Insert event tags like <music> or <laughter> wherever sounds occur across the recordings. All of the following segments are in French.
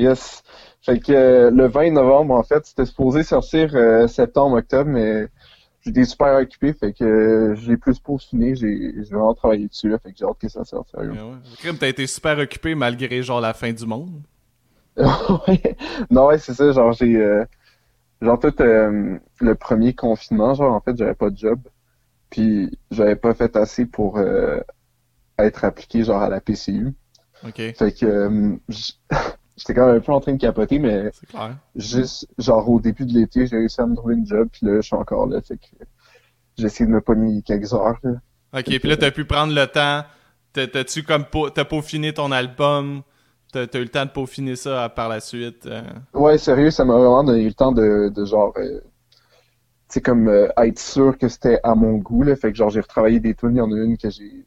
Yes. Fait que euh, le 20 novembre, en fait, c'était supposé sortir euh, septembre, octobre, mais j'étais super occupé, fait que euh, j'ai plus peaufiné, j'ai vraiment travaillé dessus, là, fait que j'ai hâte que ça sorte, sérieux. Ouais, ouais. Crime, t'as été super occupé malgré genre la fin du monde? <laughs> Non, ouais, c'est ça, genre j'ai genre tout le premier confinement, genre en fait, j'avais pas de job. Puis j'avais pas fait assez pour être appliqué genre à la PCU. Ok, Fait que <laughs> j'étais quand même un peu en train de capoter, mais clair. juste genre au début de l'été, j'ai réussi à me trouver une job, puis là, je suis encore là, fait que j'ai essayé de me pogner quelques heures. Là. Ok, puis là, t'as pu prendre le temps. T'as- T'as-tu comme t'as peaufiné ton album? T'as eu le temps de peaufiner ça euh, par la suite? euh? Ouais, sérieux, ça m'a vraiment donné le temps de, de genre, euh, tu sais, comme euh, être sûr que c'était à mon goût, là. Fait que genre, j'ai retravaillé des tunes, il y en a une que j'ai,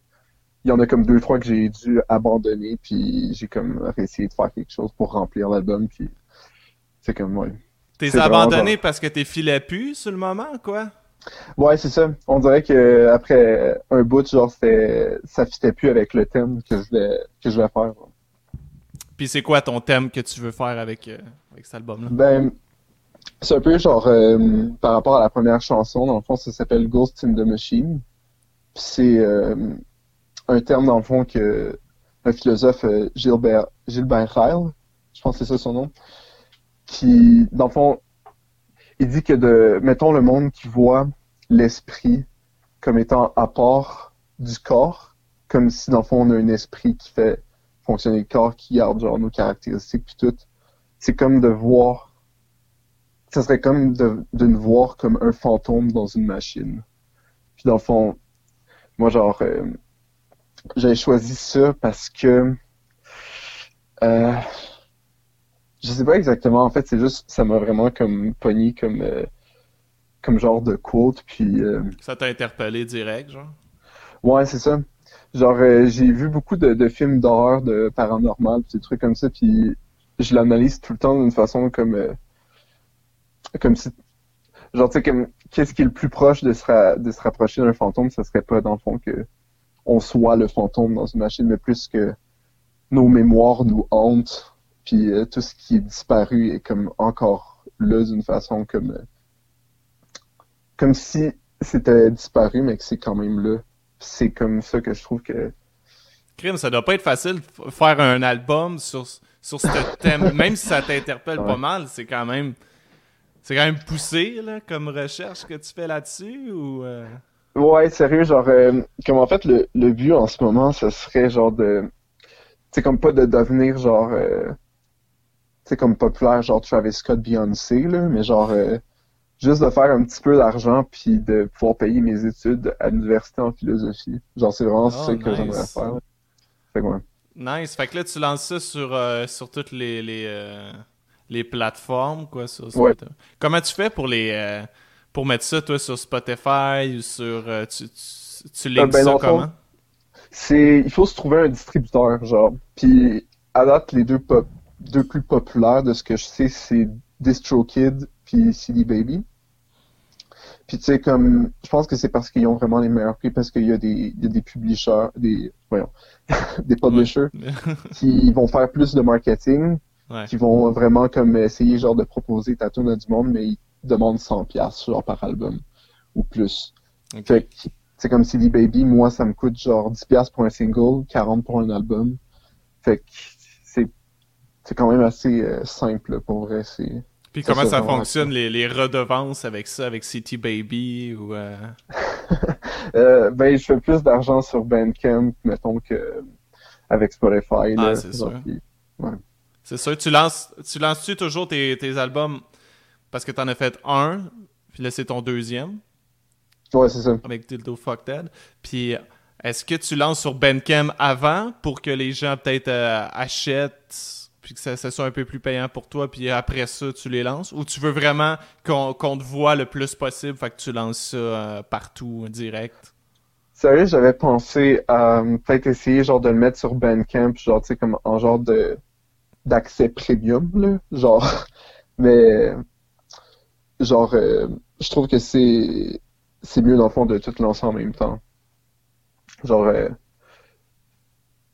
il y en a comme deux, trois que j'ai dû abandonner, puis j'ai comme essayé de faire quelque chose pour remplir l'album, puis c'est comme, ouais. T'es abandonné genre- parce que t'es filais plus sur le moment, quoi? Ouais, c'est ça. On dirait que après un bout, genre, ça fitait plus avec le thème que je voulais, que je voulais faire. Puis c'est quoi ton thème que tu veux faire avec, euh, avec cet album-là? Ben, c'est un peu genre euh, par rapport à la première chanson, dans le fond, ça s'appelle Ghost in the Machine. Puis c'est euh, un terme, dans le fond, que un philosophe, euh, Gilbert, Gilbert Ryle, je pense que c'est ça son nom, qui, dans le fond, il dit que de, mettons le monde qui voit l'esprit comme étant à part du corps, comme si, dans le fond, on a un esprit qui fait fonctionner le corps, qui garde, genre, nos caractéristiques, puis tout c'est comme de voir. Ça serait comme de, de nous voir comme un fantôme dans une machine. Puis dans le fond, moi genre, euh, j'ai choisi ça parce que euh, je sais pas exactement. En fait, c'est juste ça m'a vraiment comme pogné comme euh, comme genre de quote. Puis euh, Ça t'a interpellé direct, genre? Ouais, c'est ça. Genre, j'ai vu beaucoup de, de films d'horreur, de paranormal, pis des trucs comme ça, puis je l'analyse tout le temps d'une façon comme, comme si, genre, tu sais, comme, qu'est-ce qui est le plus proche de se, ra- de se rapprocher d'un fantôme, ça serait pas, dans le fond, que on soit le fantôme dans une machine, mais plus que nos mémoires nous hantent, puis euh, tout ce qui est disparu est comme encore là d'une façon comme, euh, comme si c'était disparu, mais que c'est quand même là c'est comme ça que je trouve que Crime, ça doit pas être facile de faire un album sur, sur ce thème. <laughs> Même si ça t'interpelle pas mal, c'est quand même. C'est quand même poussé, là, comme recherche que tu fais là-dessus, ou... euh? Ouais sérieux genre euh, comme en fait le, le but en ce moment ce serait genre de c'est comme pas de devenir genre euh, c'est comme populaire genre Travis Scott Beyoncé là mais genre euh, juste de faire un petit peu d'argent puis de pouvoir payer mes études à l'université en philosophie genre c'est vraiment Oh, ça que j'aimerais faire fait que ouais. Nice. Fait que là, tu lances ça sur, euh, sur toutes les, les, euh, les plateformes, quoi, sur Ouais. Comment tu fais pour les... euh, pour mettre ça, toi, sur Spotify ou sur... euh, tu, tu, tu links ben, ça comment? c'est il faut se trouver un distributeur genre puis à date les deux pop deux plus populaires de ce que je sais c'est DistroKid puis CD Baby puis tu sais comme je pense que c'est parce qu'ils ont vraiment les meilleurs prix parce qu'il y a des il y a des publishers des voyons <laughs> des publishers <laughs> qui vont faire plus de marketing Ouais. qui vont vraiment comme essayer genre de proposer ta tune à du monde mais ils demandent 100 pièces genre par album ou plus fait que c'est comme CD Baby, moi ça me coûte genre 10$ pour un single, 40$ pour un album. Fait que c'est c'est quand même assez euh, simple pour vrai. C'est Puis Ça, comment ça fonctionne, les, les redevances avec ça, avec City Baby ou... euh, <laughs> euh, ben je fais plus d'argent sur Bandcamp, mettons que avec Spotify. Ah, c'est sûr. puis- C'est sûr, tu lances, tu lances-tu toujours tes, tes albums parce que t'en as fait un, puis là c'est ton deuxième Ouais, c'est ça. avec Dildo Fuck Dead. Puis est-ce que tu lances sur Bandcamp avant pour que les gens peut-être euh, achètent, puis que ça, ça soit un peu plus payant pour toi, puis après ça tu les lances? Ou tu veux vraiment qu'on qu'on te voit le plus possible, fait que tu lances ça euh, partout, direct? Sérieux, j'avais pensé à euh, peut-être essayer genre de le mettre sur Bandcamp, genre tu sais comme en genre de d'accès premium là, genre <laughs> mais genre euh, je trouve que c'est c'est mieux dans le fond de tout lancer en même temps. Genre euh,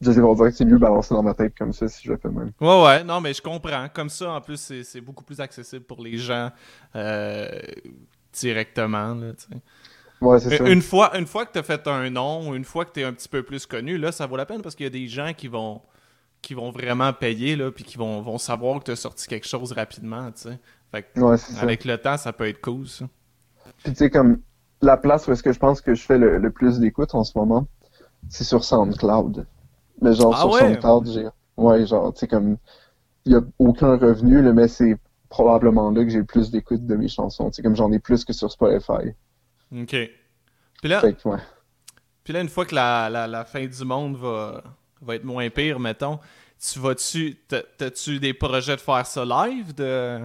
je sais pas, on dirait que c'est mieux balancé dans ma tête comme ça si je le fais même. Ouais, ouais, non, mais je comprends. Comme ça, en plus, c'est beaucoup plus accessible pour les gens euh, directement, là. Ouais, c'est ça. Une fois, une fois que tu as fait un nom, une fois que tu es un petit peu plus connu, là, ça vaut la peine parce qu'il y a des gens qui vont qui vont vraiment payer, là, puis qui vont, vont savoir que tu as sorti quelque chose rapidement, tu sais. Fait que, Ouais, c'est ça. avec le temps, ça peut être cool, ça. Puis tu sais, comme la place où est-ce que je pense que je fais le, le plus d'écoute en ce moment, c'est sur SoundCloud. Mais genre Ah sur ouais? SoundCloud, j'ai. Ouais, genre, tu sais, comme. Il y a aucun revenu, là, mais c'est probablement là que j'ai le plus d'écoute de mes chansons. Tu sais, comme j'en ai plus que sur Spotify. OK. Puis là, Fait que, ouais. puis là une fois que la, la, la fin du monde va, va être moins pire, mettons, tu vas-tu... t'as- T'as-tu des projets de faire ça live? De...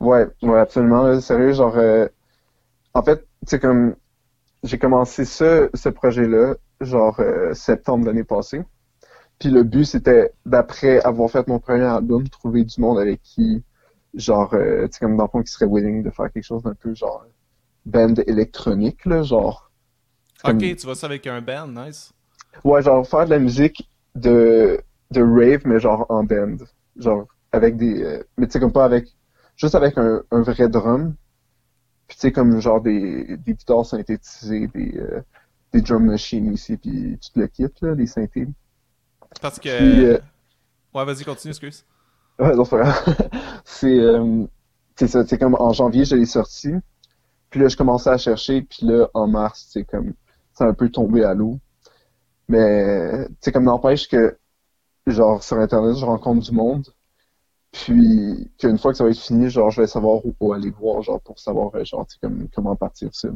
Ouais, ouais, absolument. là, sérieux, genre. euh, En fait, tu sais, comme. J'ai commencé ce, ce projet-là, genre, euh, septembre l'année passée. Puis le but, c'était, d'après avoir fait mon premier album, trouver du monde avec qui, genre, euh, tu sais, comme dans le fond, qui serait willing de faire quelque chose d'un peu, genre, band électronique, là, genre. Ok, tu vas ça avec un band, nice. Ouais, genre, faire de la musique de, de rave, mais genre en band. Genre, avec des. euh, mais tu sais, comme pas avec. Juste avec un, un vrai drum. Puis tu sais, comme genre des, des guitares synthétisées, des, euh, des drum machines ici, puis tu te le quittes, là, les synthés. Parce que... Puis, euh, Ouais, vas-y, continue, excuse. Ouais, non, <laughs> c'est euh, c'est ça, c'est comme en janvier, je l'ai sorti. Puis là, je commençais à chercher, puis là, en mars, c'est comme, c'est un peu tombé à l'eau. Mais, tu sais, comme n'empêche que, genre, sur Internet, je rencontre du monde. Puis, qu'une fois que ça va être fini, genre, je vais savoir où, aller voir, genre, pour savoir, euh, genre, comme, comment partir ça.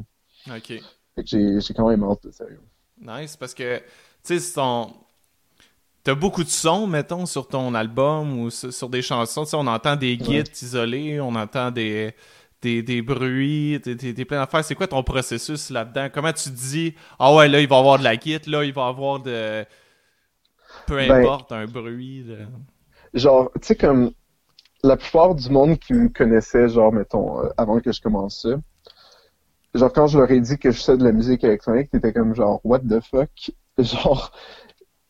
Ok. Fait que j'ai, quand même hâte, de sérieux. Nice, parce que, tu sais, c'est ton... T'as beaucoup de sons, mettons, sur ton album ou sur, des chansons. Tu sais, on entend des Ouais. guides isolés, on entend des, des, des bruits, des, des, des plein d'affaires. C'est quoi ton processus là-dedans? Comment tu te dis, ah ouais, là, il va y avoir de la guide, là, il va y avoir de... Peu Ben- importe, un bruit. genre, tu sais, comme la plupart du monde qui me connaissait, genre, mettons, euh, avant que je commence ça, genre, quand je leur ai dit que je faisais de la musique électronique, t'étais comme genre, what the fuck? <laughs> Genre,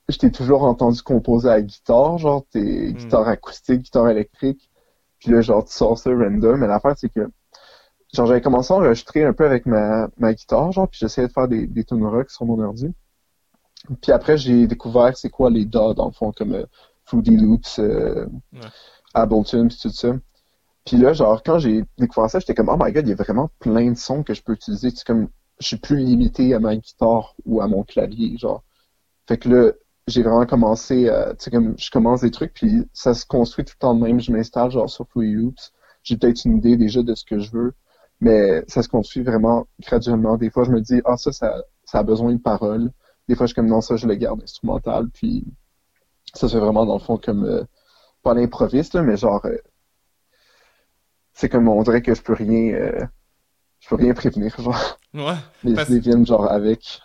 je t'ai toujours entendu composer à la guitare, genre, t'es guitare acoustique, guitare électrique, puis là, genre, tu sors ça random, mais l'affaire, c'est que, genre, j'avais commencé à enregistrer un peu avec ma, ma guitare, genre, puis j'essayais de faire des, des tunes rock sur mon ordi. Puis après, j'ai découvert c'est quoi les DAW, dans le fond, comme euh, Fruity Loops, euh, Ouais. Ableton, tout ça. Puis là, genre, quand j'ai découvert ça, j'étais comme, oh my god, il y a vraiment plein de sons que je peux utiliser. C'est comme, je suis plus limité à ma guitare ou à mon clavier, genre. Fait que là, j'ai vraiment commencé, à- tu sais, comme, je commence des trucs, puis ça se construit tout le temps de même. Je m'installe, genre, sur Fruity Loops. J'ai peut-être une idée déjà de ce que je veux, mais ça se construit vraiment graduellement. Des fois, je me dis, ah, ça, ça, ça a besoin de paroles. Des fois, je suis comme, non, ça, je le garde instrumental, puis ça se fait vraiment, dans le fond, comme, euh, pas à l'improviste, mais genre, euh, c'est comme, on dirait que je peux rien, euh, je peux rien prévenir, genre. Ouais. Les Parce- idées viennent, genre, avec.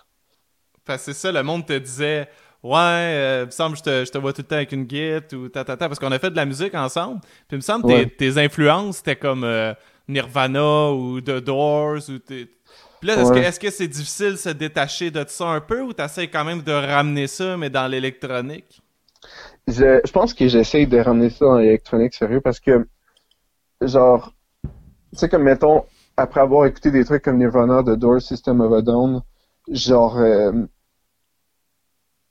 Parce que c'est ça, le monde te disait Ouais, euh, il me semble que je te, je te vois tout le temps avec une guitare ou ta ta ta, parce qu'on a fait de la musique ensemble. Puis il me semble que tes, Ouais. tes influences c'était comme Nirvana ou The Doors ou tes- Puis là, est-ce que Ouais. est-ce que c'est difficile de se détacher de ça un peu ou t'essaies quand même de ramener ça, mais dans l'électronique? Je, je pense que j'essaye de ramener ça dans l'électronique sérieux parce que, genre, tu sais, comme mettons, après avoir écouté des trucs comme Nirvana, The Doors, System of a Down, genre, euh,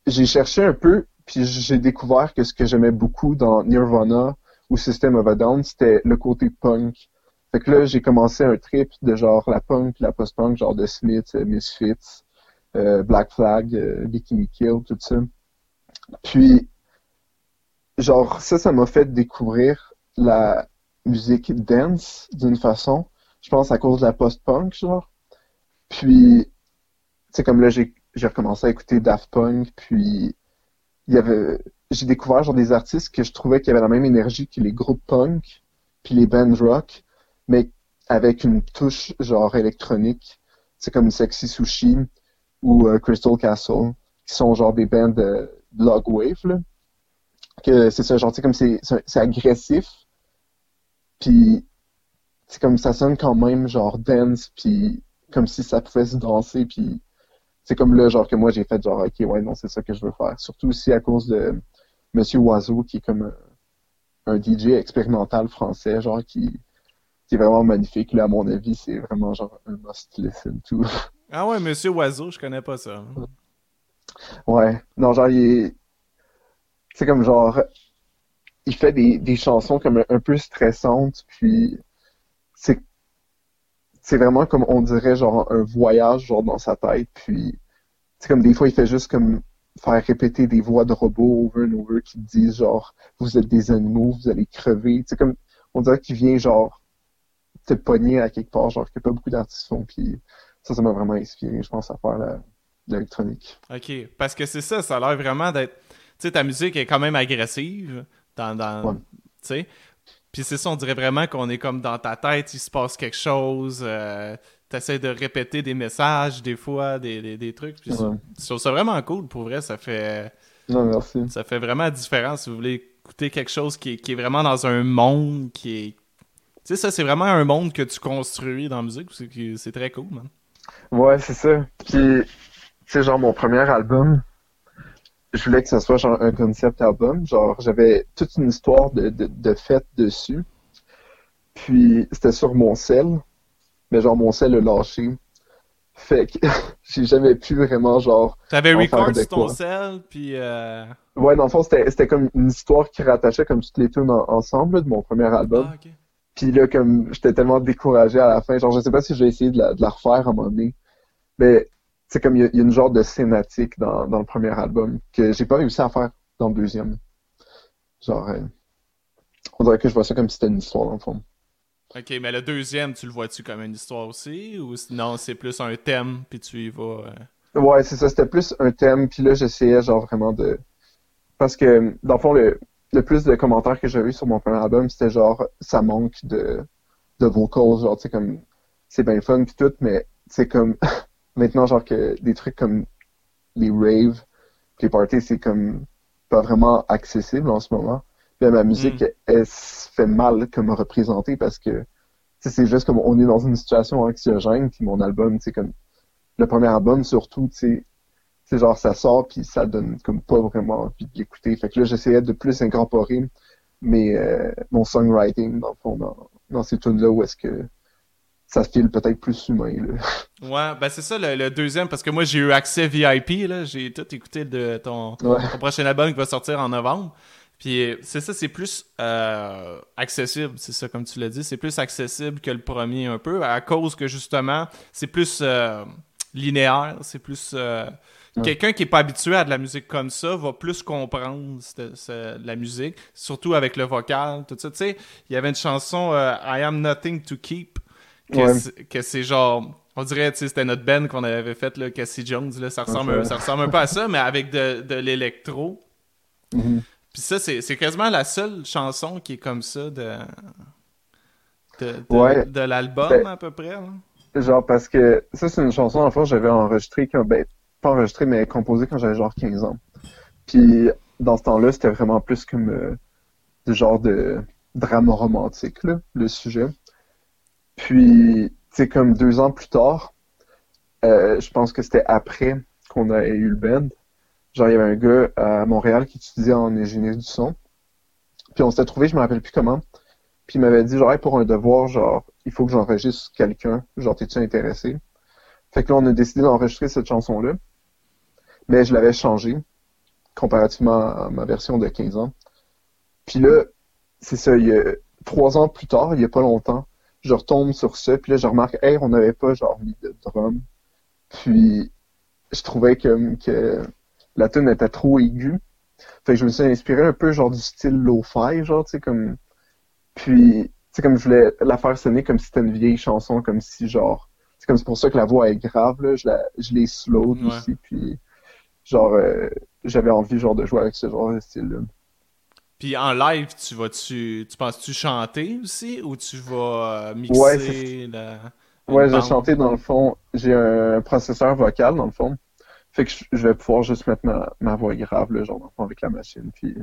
j'ai cherché un peu, puis j'ai découvert que ce que j'aimais beaucoup dans Nirvana ou System of a Down, c'était le côté punk. Fait que là, j'ai commencé un trip de genre la punk, la post-punk, genre de Smith, euh, Misfits, euh, Black Flag, euh, Bikini Kill, tout ça. Puis, genre, ça, ça m'a fait découvrir la musique dance d'une façon. Je pense à cause de la post-punk, genre. Puis, c'est comme là, j'ai recommencé à écouter Daft Punk, puis il y avait, j'ai découvert genre des artistes que je trouvais qui avaient la même énergie que les groupes punk, puis les bands rock, mais avec une touche genre électronique. C'est comme Sexy Sushi ou euh, Crystal Castle, qui sont genre des bands de log wave, là. Que c'est ça, genre, sais, comme c'est, c'est c'est agressif, puis c'est comme ça sonne quand même genre dance, puis comme si ça pouvait se danser, puis c'est comme là, genre, que moi, j'ai fait genre, ok, ouais, non, c'est ça que je veux faire. Surtout aussi à cause de Monsieur Oiseau, qui est comme un, un DJ expérimental français, genre, qui, qui est vraiment magnifique. Là, à mon avis, c'est vraiment genre un must listen to. Ah ouais, Monsieur Oiseau, je connais pas ça. Ouais. Non, genre, il est. C'est comme genre. Il fait des, des chansons comme un, peu stressantes, puis c'est. C'est vraiment comme on dirait genre un voyage genre dans sa tête, puis c'est comme des fois il fait juste comme faire répéter des voix de robots over and over qui disent genre vous êtes des animaux, vous allez crever. C'est comme on dirait qu'il vient genre te pogner à quelque part, genre que pas beaucoup d'artistes font, puis ça, ça m'a vraiment inspiré, je pense, à faire l'électronique. Ok, parce que c'est ça, ça a l'air vraiment d'être. Tu sais, ta musique est quand même agressive dans. dans Tu sais. Puis c'est ça, on dirait vraiment qu'on est comme dans ta tête, il se passe quelque chose. Euh, T'essaies de répéter des messages, des fois, des, des, trucs. Puis c'est vraiment cool, pour vrai, ça fait. Non, merci. Ça fait vraiment la différence si vous voulez écouter quelque chose qui est, qui est vraiment dans un monde qui est. Tu sais, ça, c'est vraiment un monde que tu construis dans la musique. C'est très cool, man. Ouais, c'est ça. Puis, tu genre, mon premier album, je voulais que ce soit genre un concept album. Genre, j'avais toute une histoire de, de, de fête dessus. Puis, c'était sur mon sel. Mais genre, mon sel a lâché. Fait que <laughs> j'ai jamais pu vraiment, genre. T'avais record sur ton sel, puis. Euh... Ouais, dans le fond, c'était comme une histoire qui rattachait comme toutes les tunes ensemble de mon premier album. Ah, puis là, comme j'étais tellement découragé à la fin, genre je sais pas si je vais essayer de la, de la refaire à un moment donné. Mais c'est comme il y, a une genre de scénatique dans, dans le premier album que j'ai pas réussi à faire dans le deuxième. Genre euh, on dirait que je vois ça comme si c'était une histoire dans le fond. Ok, mais le deuxième, tu le vois-tu comme une histoire aussi? Ou non, c'est plus un thème puis tu y vas. Euh? Ouais, c'est ça, c'était plus un thème puis là j'essayais genre vraiment de parce que dans le fond le le plus de commentaires que j'ai eu sur mon premier album, c'était genre ça manque de de vocals, genre tu sais comme c'est bien fun puis tout, mais c'est comme <laughs> maintenant genre que des trucs comme les raves, les parties, c'est comme pas vraiment accessible en ce moment. Puis ma musique, mm. elle, se fait mal comme représenter parce que c'est juste comme on est dans une situation anxiogène, puis mon album, c'est comme le premier album surtout, tu sais, c'est genre ça sort puis ça donne comme pas vraiment envie de l'écouter. Fait que là j'essayais de plus incorporer mais euh, mon songwriting dans le fond dans, dans ces tunes là où est-ce que ça se file peut-être plus humain là. Ouais, ben c'est ça le, deuxième parce que moi j'ai eu accès VIP là, j'ai tout écouté de ton, ton, prochain album qui va sortir en novembre. Puis c'est ça, c'est plus euh, accessible, c'est ça comme tu l'as dit, c'est plus accessible que le premier un peu à cause que justement c'est plus euh, linéaire, c'est plus euh, Quelqu'un qui est pas habitué à de la musique comme ça va plus comprendre la musique, surtout avec le vocal, tout ça. Tu sais, il y avait une chanson I Am Nothing to Keep que c'est genre on dirait, tu sais, c'était notre band qu'on avait fait, là, Cassie Jones, là, ça ressemble, ça ressemble un peu à ça, mais avec de, de l'électro. Mm-hmm. Puis ça, c'est quasiment la seule chanson qui est comme ça de, de, de, l'album, ben, à peu près. Genre, parce que ça, c'est une chanson, en fait, j'avais enregistrée quand, ben, pas enregistré, mais composé quand j'avais genre 15 ans. Puis dans ce temps-là, c'était vraiment plus comme euh, du genre de drame romantique, là, le sujet. Puis, c'est comme deux ans plus tard, euh, je pense que c'était après qu'on a eu le band. Genre, il y avait un gars à Montréal qui étudiait en ingénierie du son. Puis on s'était trouvé, je me rappelle plus comment. Puis il m'avait dit, genre, pour un devoir, genre, il faut que j'enregistre quelqu'un. Genre, t'es-tu intéressé? Fait que là, on a décidé d'enregistrer cette chanson-là mais je l'avais changé comparativement à ma version de 15 ans. Puis là, c'est ça, il y a trois ans plus tard, il y a pas longtemps, je retombe sur ça, puis là, je remarque, hey, on n'avait pas genre mis de drum. Puis je trouvais que, que la tune était trop aiguë. Fait que je me suis inspiré un peu genre du style lo-fi, genre, tu sais, comme... Puis, tu sais, comme je voulais la faire sonner comme si c'était une vieille chanson, comme si genre... C'est comme c'est pour ça que la voix est grave, là, je, la, je l'ai slow aussi, puis genre euh, j'avais envie genre de jouer avec ce genre de style là puis en live tu vas tu tu penses tu chanter aussi ou tu vas euh, mixer ouais, ouais j'ai chanté dans le fond. J'ai un processeur vocal dans le fond. Fait que je vais pouvoir juste mettre ma, voix grave là, genre avec la machine puis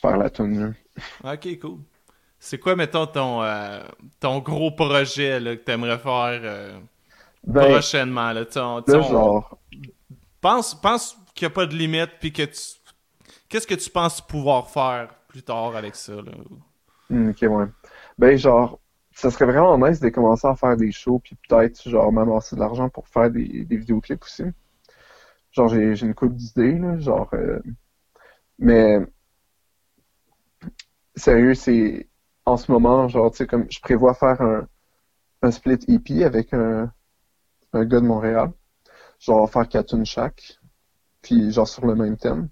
faire la tune ok cool. C'est quoi mettons ton euh, ton gros projet là, que t'aimerais faire Ben, prochainement, là, genre... Pense, pense qu'il n'y a pas de limite, puis que tu... Qu'est-ce que tu penses pouvoir faire plus tard avec ça, là? Hmm, ok, ouais. Ben, genre, ça serait vraiment nice de commencer à faire des shows, puis peut-être, genre, m'amasser de l'argent pour faire des, des vidéoclips aussi. Genre, j'ai une couple d'idées, là, genre... Euh, mais... Sérieux, c'est... En ce moment, genre, tu sais, comme, je prévois faire un, un split EP avec un, un gars de Montréal. Genre, faire quatre chaque. Puis, genre, sur le même thème.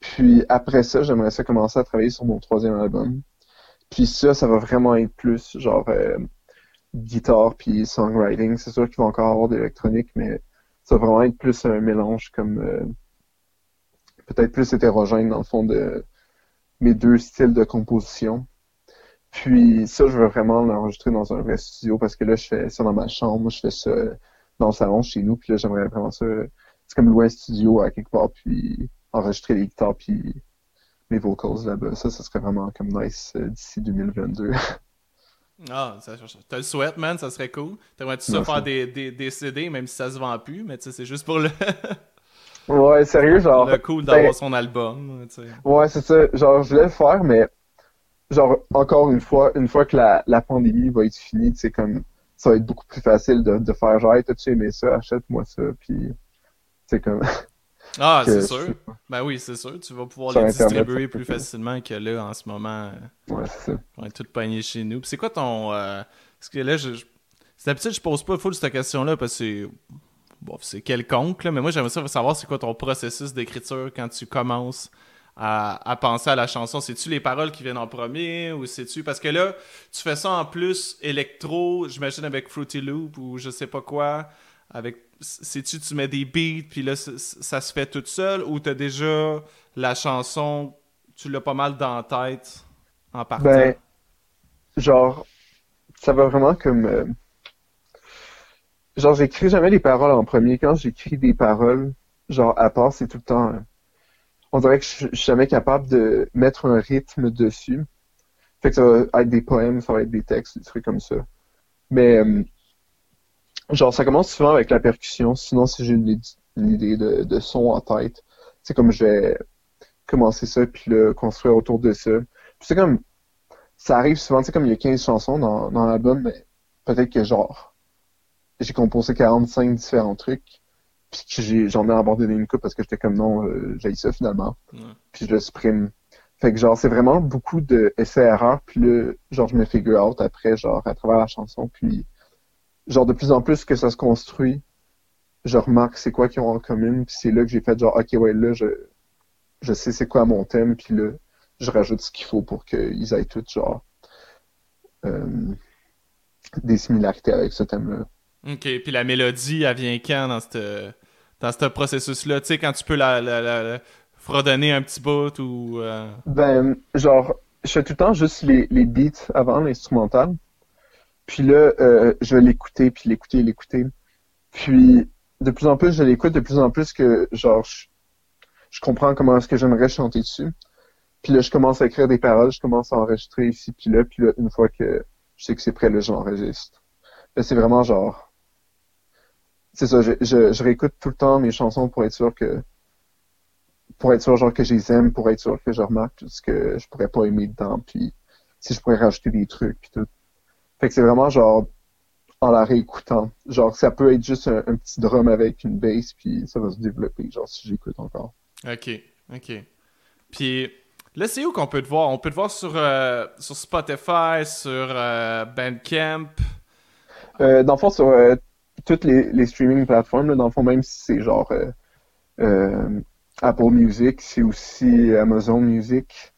Puis, après ça, j'aimerais ça commencer à travailler sur mon troisième album. Puis ça, ça va vraiment être plus genre euh, guitare puis songwriting. C'est sûr qu'il va encore avoir d'électronique, mais ça va vraiment être plus un mélange comme euh, peut-être plus hétérogène dans le fond de mes deux styles de composition. Puis ça, je veux vraiment l'enregistrer dans un vrai studio parce que là, je fais ça dans ma chambre, je fais ça dans le salon chez nous, puis là, j'aimerais vraiment ça. C'est comme louer un studio à quelque part, puis enregistrer les guitares, puis mes vocals là-bas. Ça, ça serait vraiment comme nice euh, d'ici 2022. <laughs> Ah, ça, te le souhaite, man, ça serait cool. T'aimerais-tu ça faire des, des, des, CD, même si ça se vend plus, mais tu sais, c'est juste pour le. <laughs> ouais, sérieux, genre. Le cool d'avoir ben, son album, tu sais. Ouais, c'est ça. Genre, je voulais le faire, mais. Genre, encore une fois, une fois que la, la pandémie va être finie, tu sais, comme. Ça va être beaucoup plus facile de, de faire genre, hey, t'as-tu aimé ça, achète-moi ça, puis. C'est comme. <laughs> Ah, c'est sûr. Ben oui, c'est sûr. Tu vas pouvoir les distribuer plus facilement que là, en ce moment. Ouais, c'est ça. On est tout pogné chez nous. c'est quoi ton. Euh... Parce que là, je. C'est d'habitude, je pose pas full cette question-là parce que c'est. Bon, c'est quelconque, là, mais moi, j'aimerais savoir c'est quoi ton processus d'écriture quand tu commences à, à, penser à la chanson. C'est-tu les paroles qui viennent en premier ou c'est-tu. Parce que là, tu fais ça en plus électro, j'imagine avec Fruity Loop ou je sais pas quoi. Avec sais-tu, tu mets des beats, puis là, ça se fait tout seul, ou t'as déjà la chanson, tu l'as pas mal dans la tête en partant? Ben, genre, ça va vraiment comme... Euh, genre, j'écris jamais les paroles en premier. Quand j'écris des paroles, genre, à part, c'est tout le temps... Euh, on dirait que je suis jamais capable de mettre un rythme dessus. Fait que ça va être des poèmes, ça va être des textes, des trucs comme ça. Mais... Euh, Genre, ça commence souvent avec la percussion, sinon si j'ai une, idée de, de, son en tête, c'est comme je vais commencer ça, puis le construire autour de ça. Puis c'est comme, ça arrive souvent, tu sais, comme il y a 15 chansons dans, dans l'album, mais peut-être que genre, j'ai composé 45 différents trucs, puis que j'en ai, abandonné une coupe parce que j'étais comme non, euh, j'ai ça finalement, puis je le supprime. Fait que genre, c'est vraiment beaucoup de essais-erreurs, puis là, genre, je me figure out après, genre, à travers la chanson, puis genre de plus en plus que ça se construit, je remarque c'est quoi qu'ils ont en commun, puis c'est là que j'ai fait genre ok ouais là je je sais c'est quoi mon thème, puis là je rajoute ce qu'il faut pour qu'ils aient tout genre euh, des similarités avec ce thème-là. Ok, puis la mélodie, elle vient quand dans ce dans ce processus-là, tu sais quand tu peux la, la, fredonner un petit bout ou. Euh? Ben genre je fais tout le temps juste les, les beats avant l'instrumental. Puis là, euh, je vais l'écouter, puis l'écouter, l'écouter. Puis de plus en plus, je l'écoute, de plus en plus que genre je, comprends comment est-ce que j'aimerais chanter dessus. Puis là, je commence à écrire des paroles, je commence à enregistrer ici, puis là, puis là, une fois que je sais que c'est prêt, là, j'enregistre. Là, c'est vraiment genre... C'est ça, je, je, réécoute tout le temps mes chansons pour être sûr que... Pour être sûr, genre, que je les aime, pour être sûr que je remarque ce que je pourrais pas aimer dedans, puis si je pourrais rajouter des trucs, puis tout. Fait que c'est vraiment genre en la réécoutant. Genre, ça peut être juste un, petit drum avec une bass, puis ça va se développer, genre, si j'écoute encore. Ok, ok. Puis là, c'est où qu'on peut te voir? On peut te voir sur, euh, sur Spotify, sur euh, Bandcamp? Euh, dans le fond, sur toutes les, les, streaming plateformes, dans le fond, même si c'est genre Apple Music, c'est aussi Amazon Music.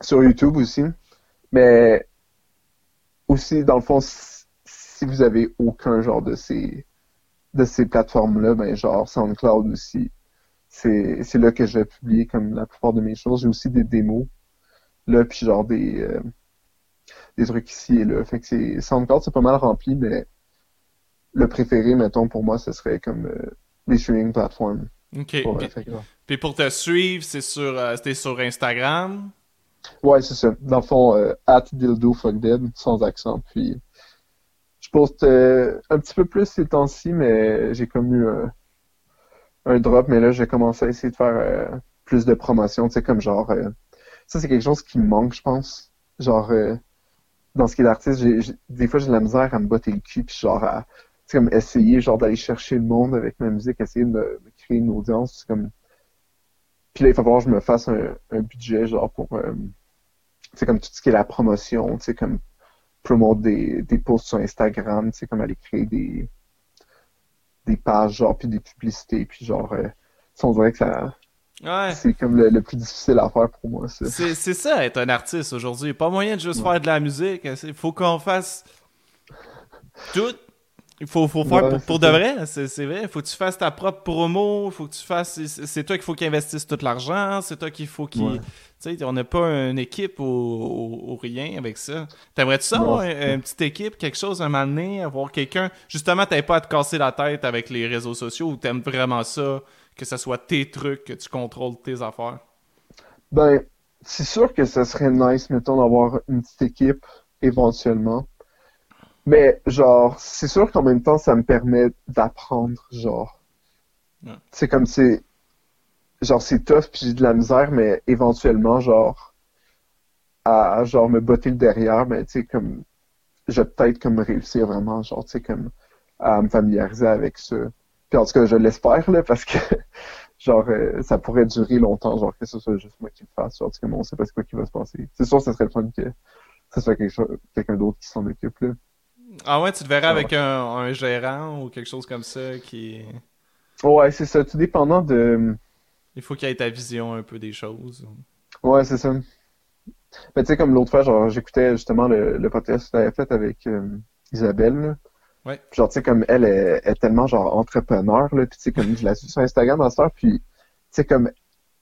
sur YouTube aussi. Mais aussi, dans le fond, si vous avez aucun genre de ces de ces plateformes-là, ben genre SoundCloud aussi, c'est, c'est là que je vais publier comme la plupart de mes choses. J'ai aussi des démos là, puis genre des euh, des trucs ici et là. Fait que c'est SoundCloud, c'est pas mal rempli, mais le préféré, mettons, pour moi, ce serait comme euh, les streaming platforms. OK. puis, pour te suivre, c'est sur, euh, c'était sur Instagram? Ouais, c'est ça. Dans le fond, euh, at dildo fuck dead, sans accent. Puis, je poste euh, un petit peu plus ces temps-ci, mais j'ai comme eu un, un drop, mais là, j'ai commencé à essayer de faire euh, plus de promotion, tu sais, comme genre, euh, ça, c'est quelque chose qui me manque, je pense. Genre, euh, dans ce qui est d'artiste, j'ai, des fois, j'ai de la misère à me botter le cul, puis genre, à, comme essayer, genre, d'aller chercher le monde avec ma musique, essayer de me, créer une audience. Puis là, il va falloir que je me fasse un, budget, genre, pour, euh, sais, comme tout ce qui est la promotion, sais, comme promouvoir des, des posts sur Instagram, sais, comme aller créer des, des pages, genre, puis des publicités, puis genre, euh, on dirait que ça, Ouais. c'est comme le, le plus difficile à faire pour moi, ça. C'est c'est ça, être un artiste aujourd'hui. Pas moyen de juste Ouais. faire de la musique. Il faut qu'on fasse tout. Il faut, faut faire Ouais, pour, pour de vrai, c'est c'est vrai. Il faut que tu fasses ta propre promo. faut que tu fasses. c'est- toi qu'il faut qu'il investisse tout l'argent. C'est toi qu'il faut qu'il. Ouais. Tu sais, on n'a pas une équipe ou, ou- ou rien avec ça. T'aimerais-tu ça, avoir une, petite équipe, quelque chose un moment donné, avoir quelqu'un? Justement, t'avais pas à te casser la tête avec les réseaux sociaux ou t'aimes vraiment ça, que ce soit tes trucs, que tu contrôles tes affaires? Ben, c'est sûr que ce serait nice, mettons, d'avoir une petite équipe éventuellement. Mais, genre, c'est sûr qu'en même temps, ça me permet d'apprendre, genre. Ouais. C'est comme c'est. Genre, c'est tough, puis j'ai de la misère, mais éventuellement, genre, à, genre, me botter le derrière, mais tu sais, comme. Je vais peut-être comme réussir vraiment, genre, tu sais, comme, à me familiariser avec ça. Puis en tout cas, je l'espère, là, parce que, <laughs> genre, euh, ça pourrait durer longtemps, genre, que ce soit juste moi qui le fasse, genre, que bon, on sait pas ce quoi qui va se passer. C'est sûr, ça serait le fun que ce soit quelque chose, quelqu'un d'autre qui s'en occupe, là. Ah ouais, tu te verrais Ah avec un, un gérant ou quelque chose comme ça qui. Ouais, c'est ça, tout dépendant de... Il faut qu'il ait ta vision un peu des choses. Ouais, c'est ça. Mais tu sais, comme l'autre fois, genre, j'écoutais justement le, le podcast que tu avais fait avec euh, Isabelle, là. Ouais. Puis genre, tu sais, comme elle est, est tellement, genre, entrepreneur, là, puis tu sais, comme je la suis sur Instagram à cette puis tu sais, comme,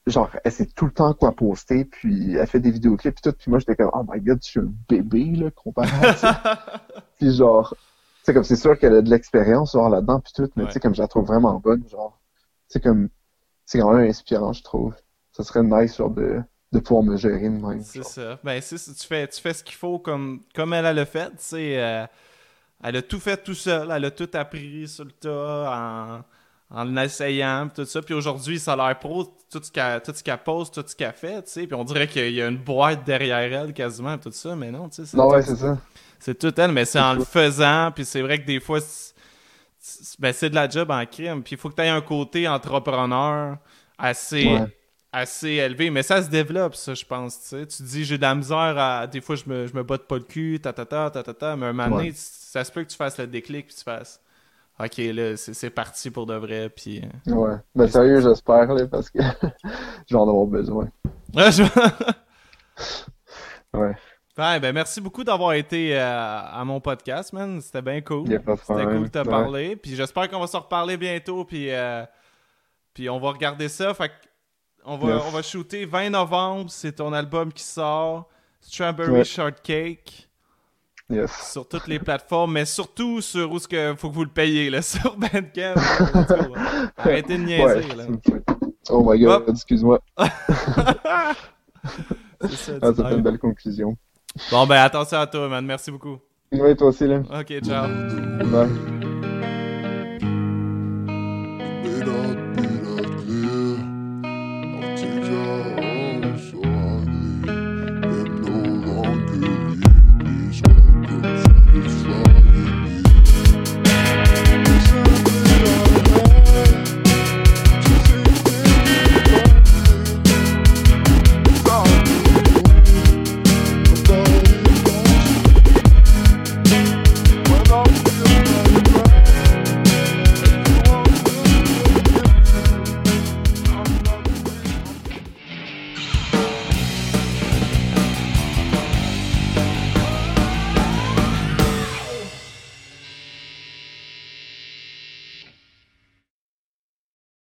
genre, elle sait tout le temps quoi poster, puis elle fait des vidéoclips, puis tout, puis moi, j'étais comme, oh my god, je suis un bébé, là, comparé à ça. <laughs> Puis genre, sais, comme c'est sûr qu'elle a de l'expérience, genre, là-dedans, puis tout, mais Ouais. tu sais, comme je la trouve vraiment bonne, genre, sais, comme, c'est quand même inspirant, je trouve. Ça serait nice, genre, de, de pouvoir me gérer de même. C'est ça. Ben, c'est. Tu fais, tu fais ce qu'il faut comme, comme elle, a fait. Tu sais, euh, elle a tout fait tout seul. Elle a tout appris sur le tas en, en essayant, pis tout ça. Puis aujourd'hui, ça a l'air pro, tout ce qu'elle tout ce qu'elle pose, tout ce qu'elle fait, tu sais. Puis on dirait qu'il y a une boîte derrière elle quasiment, tout ça. Mais non, tu sais, c'est Non, ouais, c'est ça. C'est tout elle, mais c'est en le faisant. Puis c'est vrai que des fois, c'est ben, de la job en crime. Puis il faut que tu aies un côté entrepreneur assez, Ouais. assez élevé. Mais ça se développe, ça, je pense. Tu sais. Tu dis, j'ai de la misère à. Des fois, je me, je me botte pas le cul, ta ta ta ta ta ta. Mais un moment donné, Ouais. ça se peut que tu fasses le déclic, puis tu fasses. Ok, là, c'est parti pour de vrai. Puis. euh, Ouais. Ben, sérieux, j'espère, là, parce que <laughs> je vais en avoir besoin. <laughs> Ouais, je- Ouais. Ouais, ben merci beaucoup d'avoir été euh, à mon podcast, man. C'était bien cool. C'était cool de te Ouais. parler. Puis j'espère qu'on va se reparler bientôt. Puis, euh, puis on va regarder ça. Fait on va, Yes. on va shooter 20 novembre. C'est ton album qui sort. Strawberry Ouais. Shortcake. Yes. Sur toutes les plateformes. Mais surtout sur où ce que faut que vous le payiez. Là, <laughs> sur Bandcamp. Go. <laughs> Arrêtez de niaiser. Là. Oh my god, excuse-moi. <laughs> C'est ça, Ah, ça fait une belle conclusion. Bon, ben attention à toi, man. Merci beaucoup. Ouais, toi aussi, là. Ok, ciao. Bye.